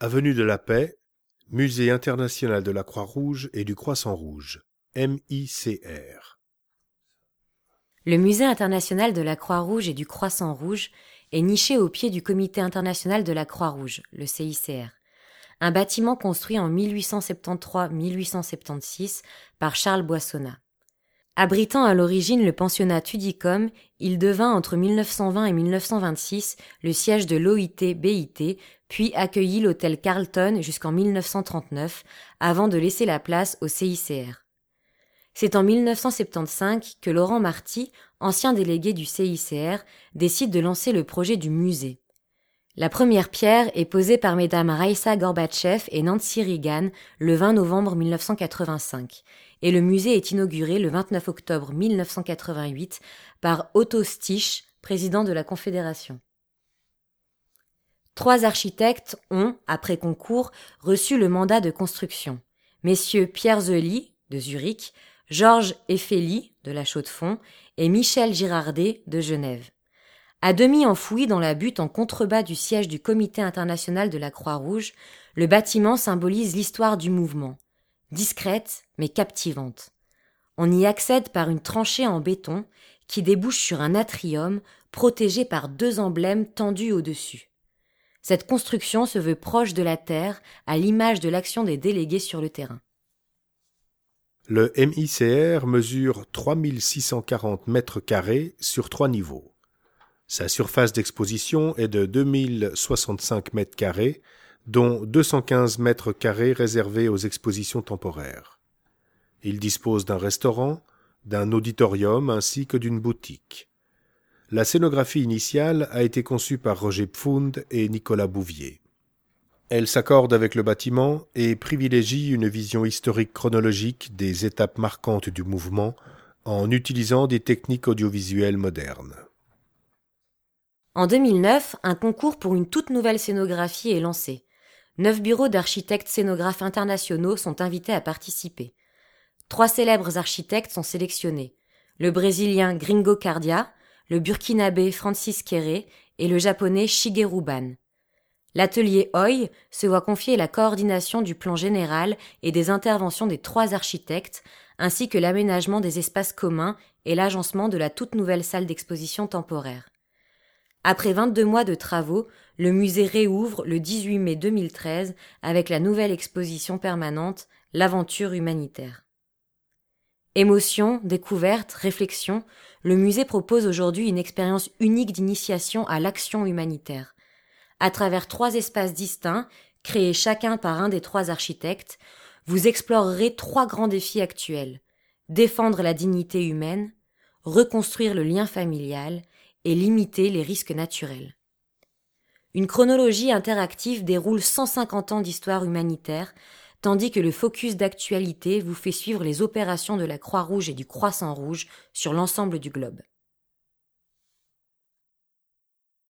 Avenue de la Paix, Musée international de la Croix-Rouge et du Croissant-Rouge, MICR. Le Musée international de la Croix-Rouge et du Croissant-Rouge est niché au pied du Comité international de la Croix-Rouge, le CICR, un bâtiment construit en 1873-1876 par Charles Boissonnat. Abritant à l'origine le pensionnat Tudicom, il devint entre 1920 et 1926 le siège de l'OIT-BIT, puis accueillit l'hôtel Carlton jusqu'en 1939, avant de laisser la place au CICR. C'est en 1975 que Laurent Marty, ancien délégué du CICR, décide de lancer le projet du musée. La première pierre est posée par mesdames Raissa Gorbatchev et Nancy Reagan le 20 novembre 1985 et le musée est inauguré le 29 octobre 1988 par Otto Stich, président de la Confédération. Trois architectes ont, après concours, reçu le mandat de construction. Messieurs Pierre Zely, de Zurich, Georges Effeli, de la Chaux-de-Fonds, et Michel Girardet, de Genève. À demi enfoui dans la butte en contrebas du siège du Comité international de la Croix-Rouge, le bâtiment symbolise l'histoire du mouvement. Discrète, mais captivante. On y accède par une tranchée en béton qui débouche sur un atrium protégé par deux emblèmes tendus au-dessus. Cette construction se veut proche de la terre, à l'image de l'action des délégués sur le terrain. Le MICR mesure 3640 mètres carrés sur trois niveaux. Sa surface d'exposition est de 2065 mètres carrés, dont 215 mètres carrés réservés aux expositions temporaires. Il dispose d'un restaurant, d'un auditorium ainsi que d'une boutique. La scénographie initiale a été conçue par Roger Pfund et Nicolas Bouvier. Elle s'accorde avec le bâtiment et privilégie une vision historique chronologique des étapes marquantes du mouvement en utilisant des techniques audiovisuelles modernes. En 2009, un concours pour une toute nouvelle scénographie est lancé. Neuf bureaux d'architectes scénographes internationaux sont invités à participer. Trois célèbres architectes sont sélectionnés. Le brésilien Gringo Cardia, le burkinabé Francis Kéré et le japonais Shigeru Ban. L'atelier OI se voit confier la coordination du plan général et des interventions des trois architectes, ainsi que l'aménagement des espaces communs et l'agencement de la toute nouvelle salle d'exposition temporaire. Après 22 mois de travaux, le musée réouvre le 18 mai 2013 avec la nouvelle exposition permanente L'aventure humanitaire. Émotion, découverte, réflexion, le musée propose aujourd'hui une expérience unique d'initiation à l'action humanitaire. À travers trois espaces distincts, créés chacun par un des trois architectes, vous explorerez trois grands défis actuels. Défendre la dignité humaine, reconstruire le lien familial et limiter les risques naturels. Une chronologie interactive déroule 150 ans d'histoire humanitaire, tandis que le focus d'actualité vous fait suivre les opérations de la Croix-Rouge et du Croissant-Rouge sur l'ensemble du globe.